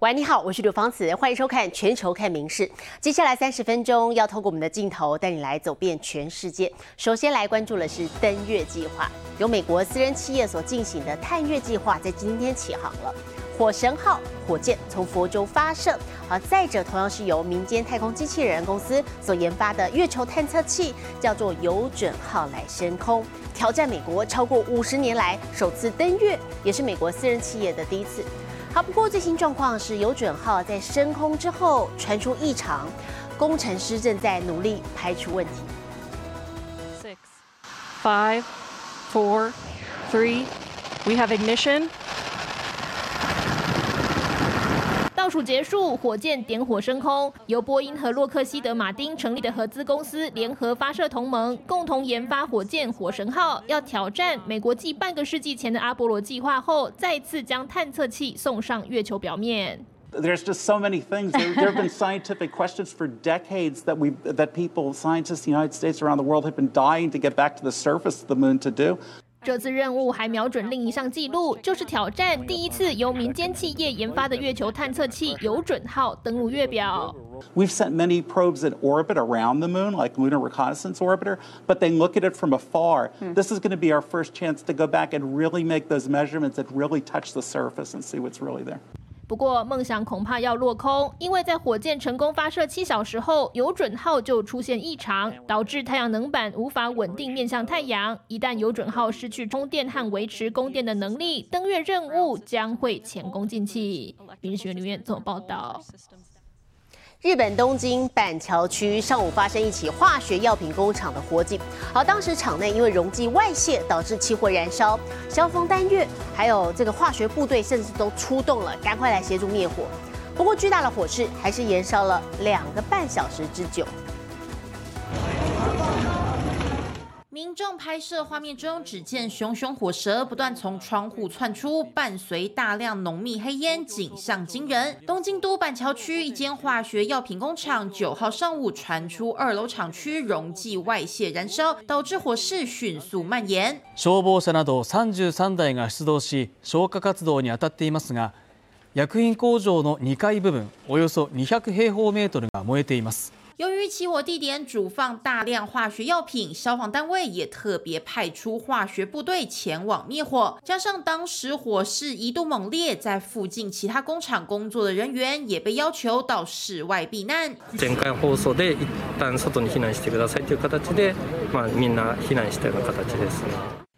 喂，你好，我是刘芳慈，欢迎收看《全球看名事》。接下来三十分钟要透过我们的镜头带你来走遍全世界。首先来关注的是登月计划，由美国私人企业所进行的探月计划在今天起航了。火神号火箭从佛州发射，而再者同样是由民间太空机器人公司所研发的月球探测器，叫做有准号来升空，挑战美国超过五十年来首次登月，也是美国私人企业的第一次。好，不过最新状况是有准号在升空之后传出异常，工程师正在努力排除问题。Six, five, four, three. We have ignition. 倒数结束，火箭点火升空。由波音和洛克希德马丁成立的合资公司联合发射同盟，共同研发火箭“火神号”，要挑战美国继半个世纪前的阿波罗计划后，再次将探测器送上月球表面。There's just so many things. There, there have been scientific questions for decades that we, that people, scientists in the United States around the world, have been dying to get back to the surface of the moon to do. 这次任务还瞄准另一项纪录，就是挑战第一次由民间企业研发的月球探测器“有准号”登陆月表。We've sent many probes in orbit around the moon, like Lunar Reconnaissance Orbiter, but they look at it from afar. This is going to be our first chance to go back and really make those measurements and really touch the surface and see what's really there. 不过，梦想恐怕要落空，因为在火箭成功发射七小时后，有准号就出现异常，导致太阳能板无法稳定面向太阳。一旦有准号失去充电和维持供电的能力，登月任务将会前功尽弃。民事学院做报道。日本东京板桥区上午发生一起化学药品工厂的火警，而当时厂内因为溶剂外泄导致起火燃烧，消防单月还有这个化学部队甚至都出动了，赶快来协助灭火。不过巨大的火势还是燃烧了两个半小时之久。民众拍摄画面中，只见熊熊火舌不断从窗户窜出，伴随大量浓密黑烟，景象惊人。东京都板桥区一间化学药品工厂，九号上午传出二楼厂区溶剂外泄燃烧，导致火势迅速蔓延。消防車など33台が出動し、消火活動に当たっていますが、薬品工場の2階部分、およそ200平方メートルが燃えています。 由于起火地点主放大量化学药品，消防单位也特别派出化学部队前往灭火。加上当时火势一度猛烈，在附近其他工厂工作的人员也被要求到室外避难。前回放送で一旦外に避難してくださいという形で、まあみんな避難したような形です。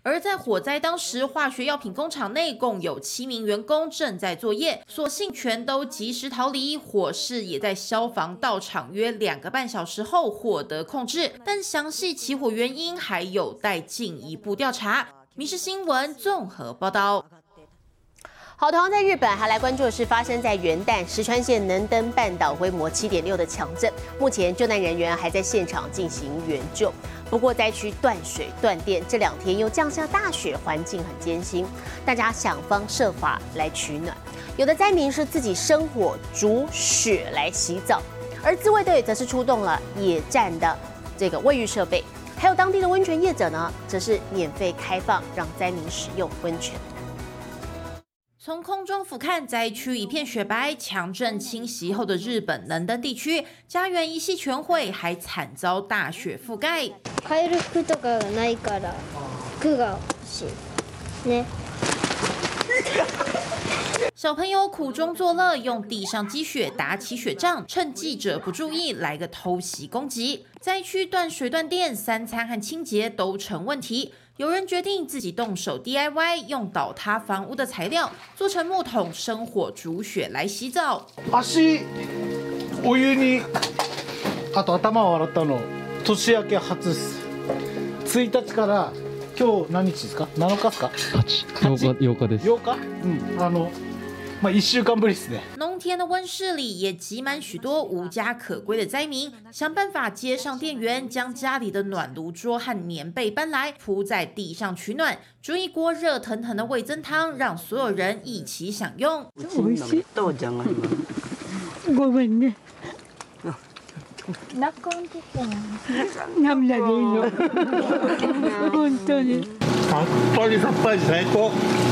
而在火灾当时，化学药品工厂内共有七名员工正在作业，所幸全都及时逃离。火势也在消防到场约两个半小时后获得控制，但详细起火原因还有待进一步调查。民事新闻综合报道。好，同样在日本还来关注的是发生在元旦石川县能登半岛规模七点六的强震，目前救难人员还在现场进行援救。不过灾区断水断电，这两天又降下大雪，环境很艰辛，大家想方设法来取暖。有的灾民是自己生火煮雪来洗澡，而自卫队则是出动了野战的这个卫浴设备，还有当地的温泉业者呢，则是免费开放让灾民使用温泉。从空中俯瞰，灾区一片雪白。强震侵袭后的日本能登地区，家园一系全毁，还惨遭大雪覆盖。買える服とかがないから、服が欲しい。ね。小朋友苦中作乐，用地上积雪打起雪仗，趁记者不注意来个偷袭攻击。灾区断水断电，三餐和清洁都成问题。 有人决定自己动手 DIY，用倒塌房屋的材料做成木桶，生火煮雪来洗澡。足お湯にあと頭を洗ったの年明け初です1日から今日何日ですか7日ですか8日8日です8日うんあの まあ1週間ぶりですね农田的温室里也挤满许多无家可归的灾民，想办法接上电源，将家里的暖炉桌和棉被搬来铺在地上取暖，煮一锅热腾腾的味增汤，让所有人一起享用。ごめんね。泣かんとこ涙でいいの。本当に。 さっぱりさっぱり最高。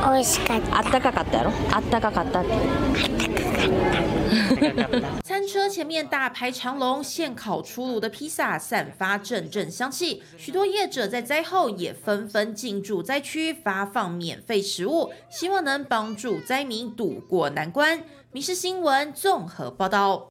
美味しかったあったかかったやろあったかかった餐车前面大排长龙，现烤出炉的披萨散发阵阵香气。许多业者在灾后也纷纷进驻灾区，发放免费食物，希望能帮助灾民渡过难关。《民事新闻》综合报道。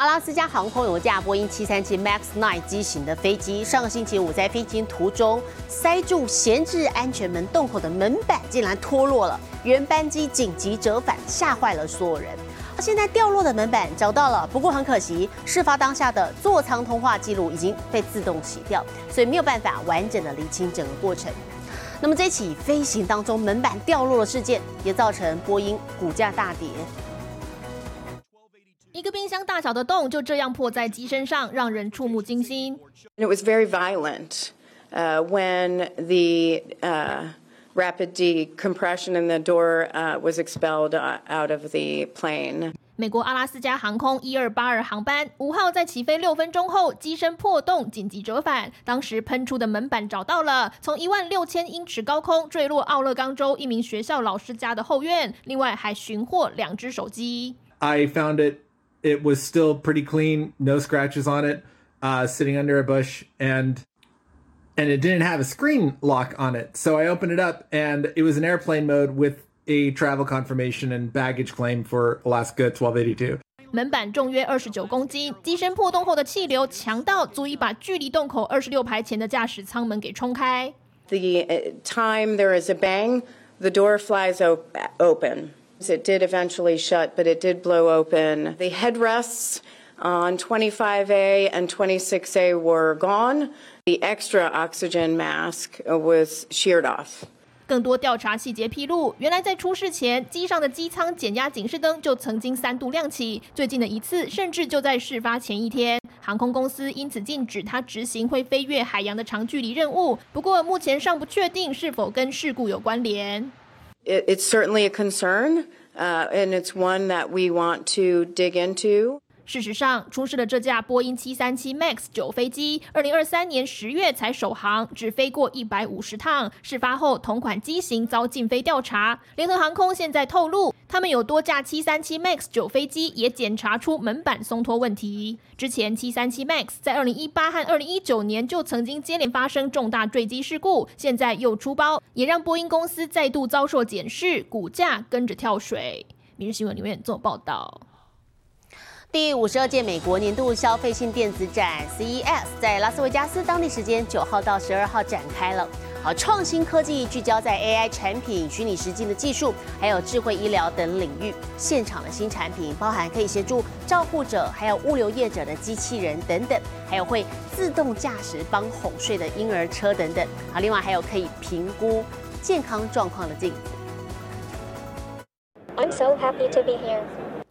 阿拉斯加航空有架波音737 MAX 9机型的飞机，上个星期五在飞行途中塞住闲置安全门洞口的门板，竟然脱落了，原班机紧急折返，吓坏了所有人。现在掉落的门板找到了，不过很可惜，事发当下的座舱通话记录已经被自动洗掉，所以没有办法完整的理清整个过程。那么这起飞行当中门板掉落的事件，也造成波音股价大跌。一个冰箱大小的洞就这样破在机身上，让人触目惊心。It was very violent uh, when the uh, rapid decompression and the door uh, was expelled uh, out of the plane. 美国阿拉斯加航空一二八二航班五号在起飞六分钟后，机身破洞，紧急折返。当时喷出的门板找到了，从一万六千英尺高空坠落奥勒冈州一名学校老师家的后院。另外还寻获两只手机。I found it. It was still pretty clean, no scratches on it, uh, sitting under a bush, and and it didn't have a screen lock on it. So I opened it up, and it was in airplane mode with a travel confirmation and baggage claim for Alaska 1282. 门板重约二十九公斤，机身破洞后的气流强到足以把距离洞口二十六排前的驾驶舱门给冲开。 The uh, time there is a bang, the door flies op- open. It did eventually shut, but it did blow open. The headrests on 25A and 26A were gone. The extra oxygen mask uh, was sheared off. 更多调查细节披露，原来在出事前，机上的机舱减压警示灯就曾经三度亮起，最近的一次甚至就在事发前一天。航空公司因此禁止它执行会飞越海洋的长距离任务，不过目前尚不确定是否跟事故有关联。It, it's certainly a concern, uh, and it's one that we want to dig into. 事实上，出事的这架波音737 MAX 九飞机，二零二三年十月才首航，只飞过一百五十趟。事发后，同款机型遭禁飞调查。联合航空现在透露，他们有多架737 MAX 九飞机也检查出门板松脱问题。之前737 MAX 在二零一八和二零一九年就曾经接连发生重大坠机事故，现在又出包，也让波音公司再度遭受检视，股价跟着跳水。明日新闻留言做报道。第五十二届美国年度消费性电子展 CES 在拉斯维加斯当地时间九号到十二号展开了。好，创新科技聚焦在 AI 产品、虚拟实境的技术，还有智慧医疗等领域。现场的新产品包含可以协助照护者，还有物流业者的机器人等等，还有会自动驾驶帮哄睡的婴儿车等等。好，另外还有可以评估健康状况的镜子。I'm so happy to be here.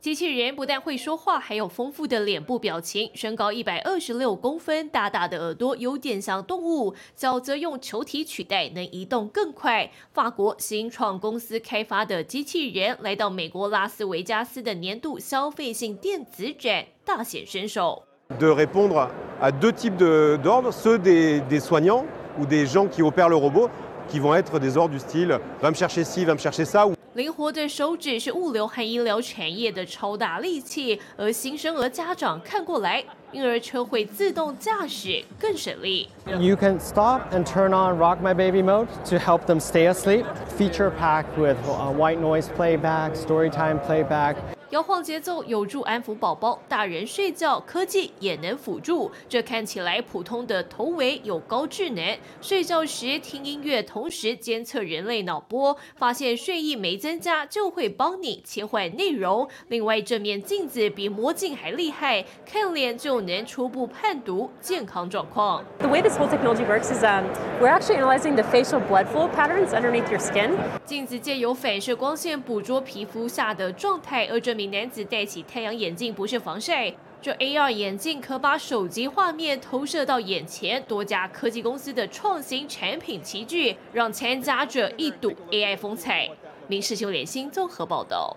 机器人不但会说话，还有丰富的脸部表情。身高一百二十六公分，大大的耳朵有点像动物，脚则用球体取代，能移动更快。法国新创公司开发的机器人来到美国拉斯维加斯的年度消费性电子展，大显身手。de répondre à deux types d'ordres, ceux des, des soignants ou des gens qui opèrent le robot, qui vont être des ordres du style va me chercher ci, va me chercher ça. Ou... 灵活的手指是物流和医疗产业的超大利器，而新生儿家长看过来，婴儿车会自动驾驶，更省力。You can stop and turn on Rock My Baby mode to help them stay asleep. Feature packed with uh, white noise playback, storytime playback. 摇晃节奏有助安抚宝宝，大人睡觉科技也能辅助。这看起来普通的头围有高智能，睡觉时听音乐，同时监测人类脑波，发现睡意没增加就会帮你切换内容。另外，这面镜子比魔镜还厉害，看脸就能初步判读健康状况。The way this whole technology works is um, we're actually analyzing the facial blood flow patterns underneath your skin. 镜子借由反射光线捕捉皮肤下的状态，而这名男子戴起太阳眼镜不是防晒。这 AR 眼镜可把手机画面投射到眼前，多家科技公司的创新产品齐聚，让参加者一睹 AI 风采。民事新闻联新综合报道。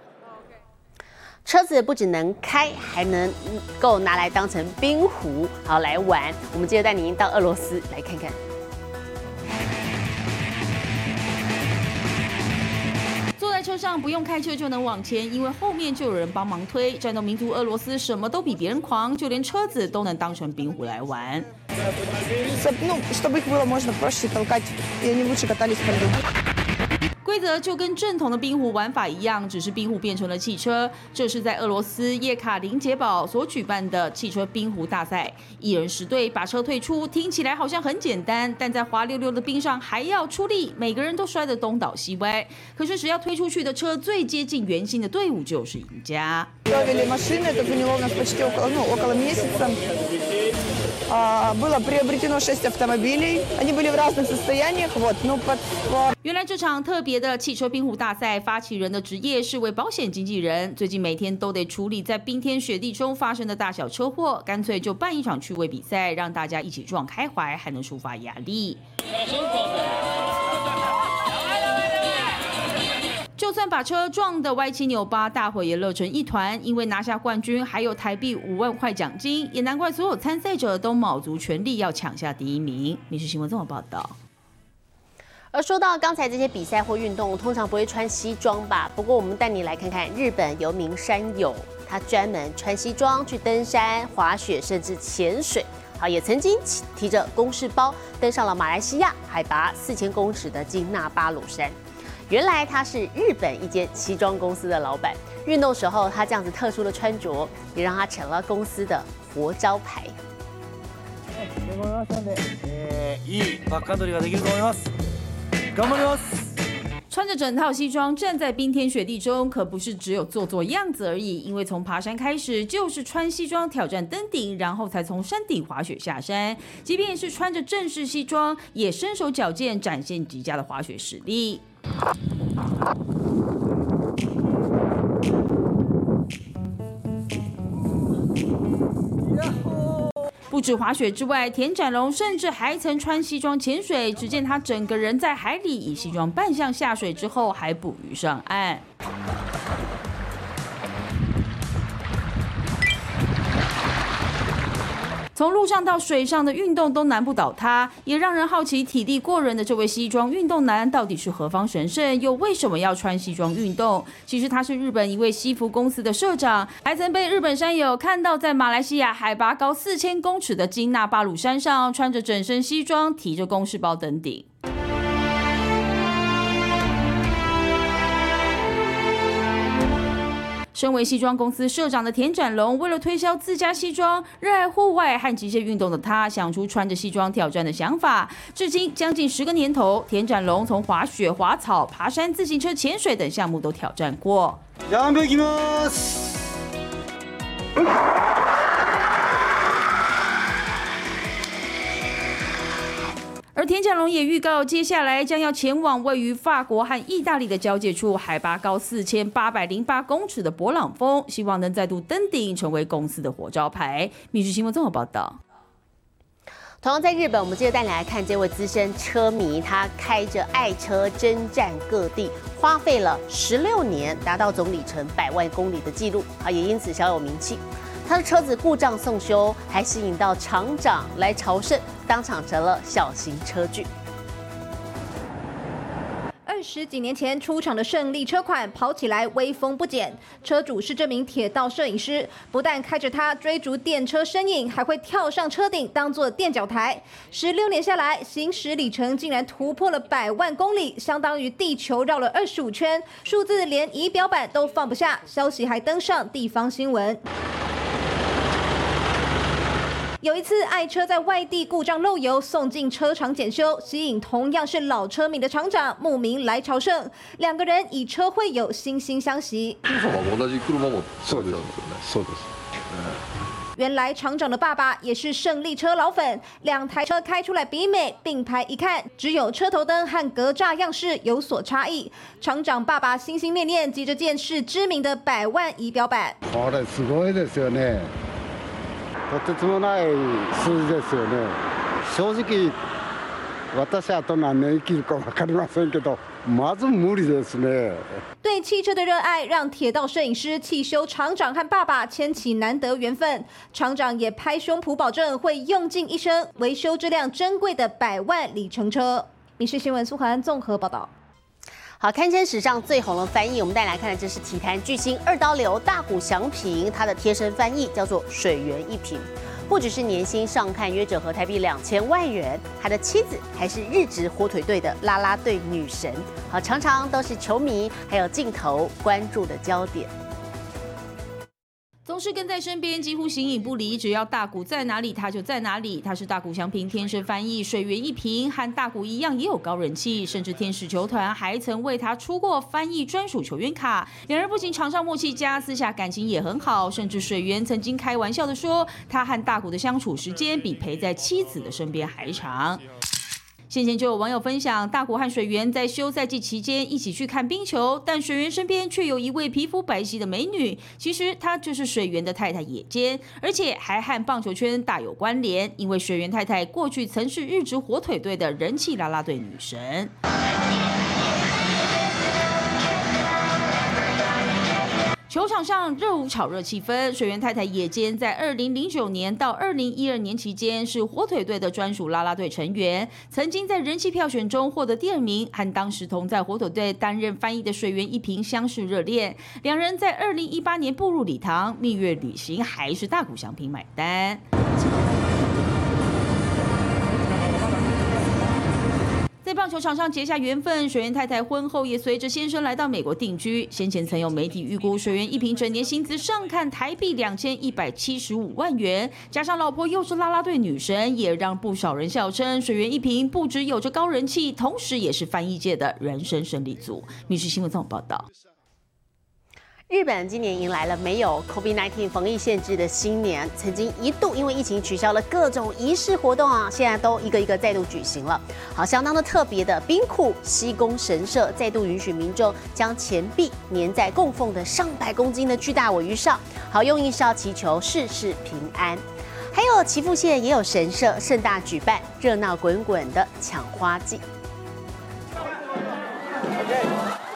车子不只能开，还能够拿来当成冰壶，好来玩。我们接着带您到俄罗斯来看看。车上不用开车就能往前，因为后面就有人帮忙推。战斗民族俄罗斯什么都比别人狂，就连车子都能当成冰壶来玩。规则就跟正统的冰壶玩法一样，只是冰壶变成了汽车。这是在俄罗斯叶卡林捷堡所举办的汽车冰壶大赛，一人十队把车退出，听起来好像很简单，但在滑溜溜的冰上还要出力，每个人都摔得东倒西歪。可是只要推出去的车最接近圆心的队伍就是赢家。Готовили машины, это заняло у нас почти около, ну, около месяца. А, было приобретено 6 автомобилей. Они были в разных состояниях. Вот, ну, под, по 原来这场特别的汽车冰壶大赛，发起人的职业是为保险经纪人。最近每天都得处理在冰天雪地中发生的大小车祸，干脆就办一场趣味比赛，让大家一起撞开怀，还能抒发压力。 算把车撞得歪七扭八，大伙也乐成一团。因为拿下冠军，还有台币五万块奖金，也难怪所有参赛者都卯足全力要抢下第一名。民事新闻这么报道。而说到刚才这些比赛或运动，通常不会穿西装吧？不过我们带你来看看日本游名山友，他专门穿西装去登山、滑雪，甚至潜水。好，也曾经提着公事包登上了马来西亚海拔四千公尺的金纳巴鲁山。原来他是日本一间西装公司的老板，运动时候他这样子特殊的穿着，也让他成了公司的活招牌。いいバックハンドリーができると思います。頑張ります。穿着整套西装站在冰天雪地中，可不是只有做做样子而已。因为从爬山开始，就是穿西装挑战登顶，然后才从山顶滑雪下山。即便是穿着正式西装，也身手矫健，展现极佳的滑雪实力。 不止滑雪之外，田展龙甚至还曾穿西装潜水。只见他整个人在海里，以西装扮相下水之后，还捕鱼上岸。从陆上到水上的运动都难不倒他，也让人好奇体力过人的这位西装运动男到底是何方神圣，又为什么要穿西装运动？其实他是日本一位西服公司的社长，还曾被日本山友看到在马来西亚海拔高四千公尺的金纳巴鲁山上，穿着整身西装，提着公事包登顶。身为西装公司社长的田展龙，为了推销自家西装，热爱户外和极限运动的他，想出穿着西装挑战的想法。至今将近十个年头，田展龙从滑雪、滑草、爬山、自行车、潜水等项目都挑战过。而田展龙也预告，接下来将要前往位于法国和意大利的交界处，海拔高四千八百零八公尺的勃朗峰，希望能再度登顶，成为公司的活招牌。密室新闻综合报道。同样在日本，我们接着带你来看这位资深车迷，他开着爱车征战各地，花费了十六年，达到总里程百万公里的记录，啊，也因此小有名气。他的车子故障送修，还吸引到厂长来朝圣，当场成了小型车具。二十几年前出厂的胜利车款，跑起来威风不减。车主是这名铁道摄影师，不但开着它追逐电车身影，还会跳上车顶当做垫脚台。十六年下来，行驶里程竟然突破了百万公里，相当于地球绕了二十五圈，数字连仪表板都放不下。消息还登上地方新闻。有一次，爱车在外地故障漏油，送进车厂检修，吸引同样是老车迷的厂长慕名来朝圣。两个人以车会友，惺惺相惜。原来厂长的爸爸也是胜利车老粉，两台车开出来比美，并排一看，只有车头灯和格栅样式有所差异。厂長爸爸心心念念，急着见识知名的百万仪表板。これすごいですよね。 とてつもない数字ですよね。正直私あと何年生きるか分かりませんけど、まず無理ですね。对汽车的热爱，让铁道摄影师汽修厂长和爸爸牵起难得缘分。厂长也拍胸脯保证，会用尽一生维修这辆珍贵的百万里程车。民事新闻苏涵综合报道。 好，堪称史上最红的翻译，我们带来看的这是体坛巨星二刀流大谷翔平，他的贴身翻译叫做水源一平，不只是年薪上看约者和台币两千万元，他的妻子还是日职火腿队的啦啦队女神，好，常常都是球迷还有镜头关注的焦点。总是跟在身边，几乎形影不离。只要大谷在哪里，他就在哪里。他是大谷翔平天生翻译，水源一平和大谷一样也有高人气，甚至天使球团还曾为他出过翻译专属球员卡。两人不仅场上默契佳，私下感情也很好，甚至水源曾经开玩笑的说，他和大谷的相处时间比陪在妻子的身边还长。先前就有网友分享，大谷和水源在休赛季期间一起去看冰球，但水源身边却有一位皮肤白皙的美女，其实她就是水源的太太野间，而且还和棒球圈大有关联，因为水源太太过去曾是日职火腿队的人气啦啦队女神。球场上热舞炒热气氛，水源太太野间在二零零九年到二零一二年期间是火腿队的专属啦啦队成员，曾经在人气票选中获得第二名，和当时同在火腿队担任翻译的水源一平相视热恋，两人在二零一八年步入礼堂，蜜月旅行还是大谷祥平买单。在棒球场上结下缘分，水源太太婚后也随着先生来到美国定居。先前曾有媒体预估，水源一平整年薪资上看台币两千一百七十五万元，加上老婆又是啦啦队女神，也让不少人笑称水源一平不只有着高人气，同时也是翻译界的人生胜利组。民生新闻曾报道。日本今年迎来了没有 COVID-19 防疫限制的新年，曾经一度因为疫情取消了各种仪式活动啊，现在都一个一个再度举行了。好，相当的特别的冰库西宫神社再度允许民众将钱币粘在供奉的上百公斤的巨大尾鱼上，好用意是要祈求事事平安。还有岐阜县也有神社盛大举办热闹滚滚的抢花季。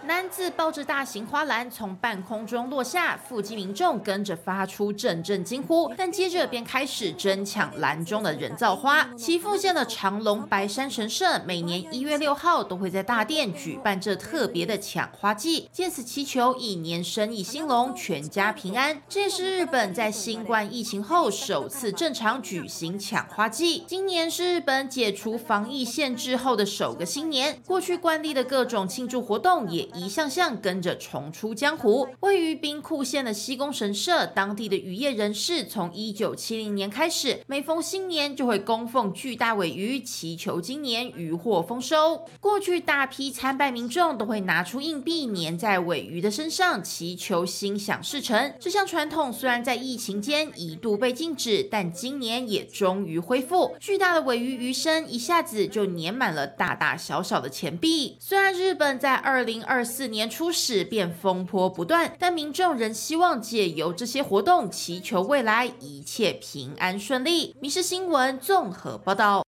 男子抱着大型花篮从半空中落下，附近民众跟着发出阵阵惊呼，但接着便开始争抢篮中的人造花。岐阜县的长隆白山神社每年一月六号都会在大殿举办这特别的抢花季，借此祈求一年生意兴隆、全家平安。这也是日本在新冠疫情后首次正常举行抢花季。今年是日本解除防疫限制后的首个新年，过去惯例的各种庆祝活动也一项项跟着重出江湖。位于兵库县的西宫神社，当地的渔业人士从一九七零年开始，每逢新年就会供奉巨大尾鱼，祈求今年渔获丰收。过去大批参拜民众都会拿出硬币粘在尾鱼的身上，祈求心想事成。这项传统虽然在疫情间一度被禁止，但今年也终于恢复。巨大的尾鱼鱼身一下子就粘满了大大小小的钱币。虽然日本在二零二四年初始便风波不断，但民众仍希望借由这些活动祈求未来一切平安顺利。民事新闻综合报道。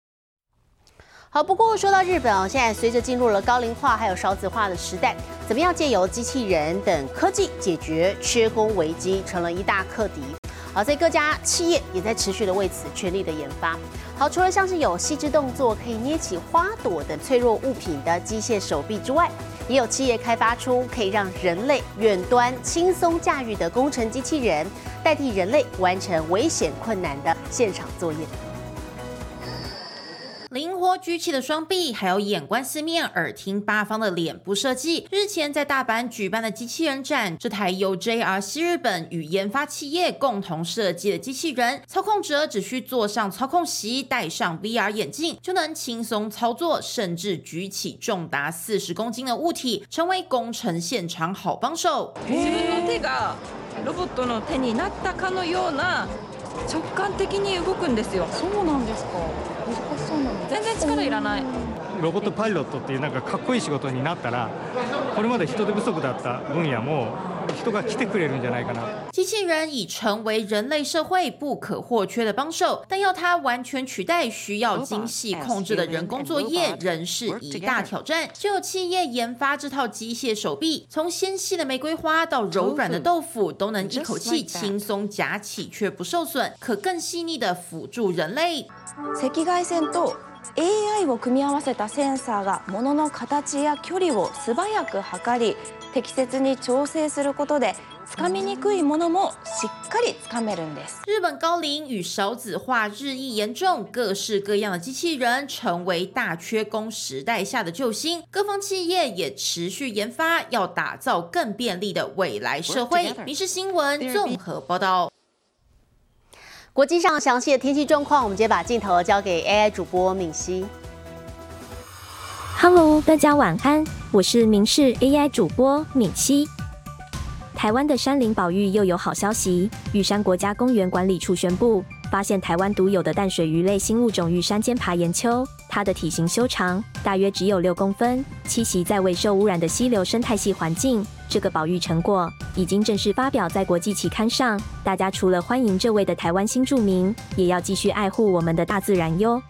好，不过说到日本哦，现在随着进入了高龄化还有少子化的时代，怎么样借由机器人等科技解决缺工危机，成了一大课题。好，在各家企业也在持续的为此全力的研发。好，除了像是有细致动作可以捏起花朵等脆弱物品的机械手臂之外，也有企业开发出可以让人类远端轻松驾驭的工程机器人，代替人类完成危险困难的现场作业。灵活举起的双臂，还有眼观四面、耳听八方的脸部设计。日前在大阪举办的机器人展，这台由 JRC 日本与研发企业共同设计的机器人，操控者只需坐上操控席，戴上 VR 眼镜，就能轻松操作，甚至举起重达四十公斤的物体，成为工程现场好帮手。自分の手がロボットの手になったかのような直感的に動くんですよ。そうなんですか。 難しそうなの。全然力いらない。ロボットパイロットっていうなんかかっこいい仕事になったらこれまで人手不足だった分野も人が来てくれるんじゃないかな。机器人已成为人类社会不可或缺的帮手，但要它完全取代需要精细控制的人工作业，仍是一大挑战。就有企业研发这套机械手臂，从纤细的玫瑰花到柔软的豆腐，都能一口气轻松夹起却不受损，可更细腻的辅助人类。 赤外線と AI を組み合わせたセンサーが物の形や距離を素早く測り適切に調整することでつかみにくいものもしっかりつかめるんです日本高龄与少子化日益严重，各式各样的机器人成为大缺工时代下的救星。各方企业也持续研发，要打造更便利的未来社会。《民事新闻》综合报道。国际上详细的天气状况，我们直接把镜头交给 AI 主播敏熙。Hello，大家晚安，我是明视 AI 主播敏熙。台湾的山林保育又有好消息，玉山国家公园管理处宣布，发现台湾独有的淡水鱼类新物种玉山尖爬岩鳅，它的体型修长，大约只有六公分，栖息在未受污染的溪流生态系环境。这个保育成果已经正式发表在国际期刊上，大家除了欢迎这位的台湾新著名，也要继续爱护我们的大自然哟。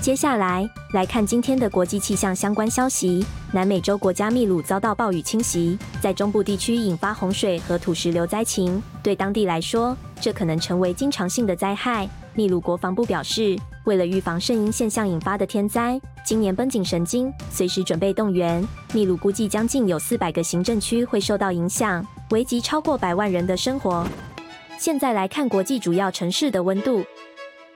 接下来来看今天的国际气象相关消息。南美洲国家秘鲁遭到暴雨侵袭，在中部地区引发洪水和土石流灾情，对当地来说，这可能成为经常性的灾害。秘鲁国防部表示，为了预防圣婴现象引发的天灾，今年绷紧神经，随时准备动员。秘鲁估计将近有四百个行政区会受到影响，危及超过百万人的生活。现在来看国际主要城市的温度。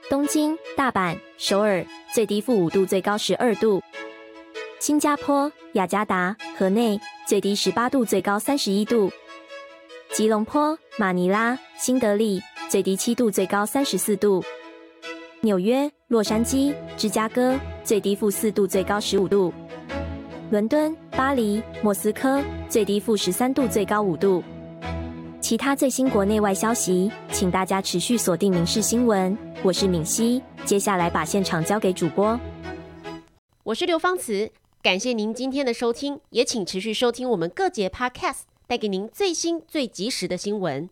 东京、大阪、首尔最低负五度，最高十二度；新加坡、雅加达、河内最低十八度，最高三十一度；吉隆坡、马尼拉、新德里最低七度，最高三十四度；纽约、洛杉矶、芝加哥最低负四度，最高十五度；伦敦、巴黎、莫斯科最低负十三度，最高五度。其他最新国内外消息，请大家持续锁定《民事新闻》。我是敏熙，接下来把现场交给主播。我是刘芳慈，感谢您今天的收听，也请持续收听我们各节 Podcast，带给您最新最及时的新闻。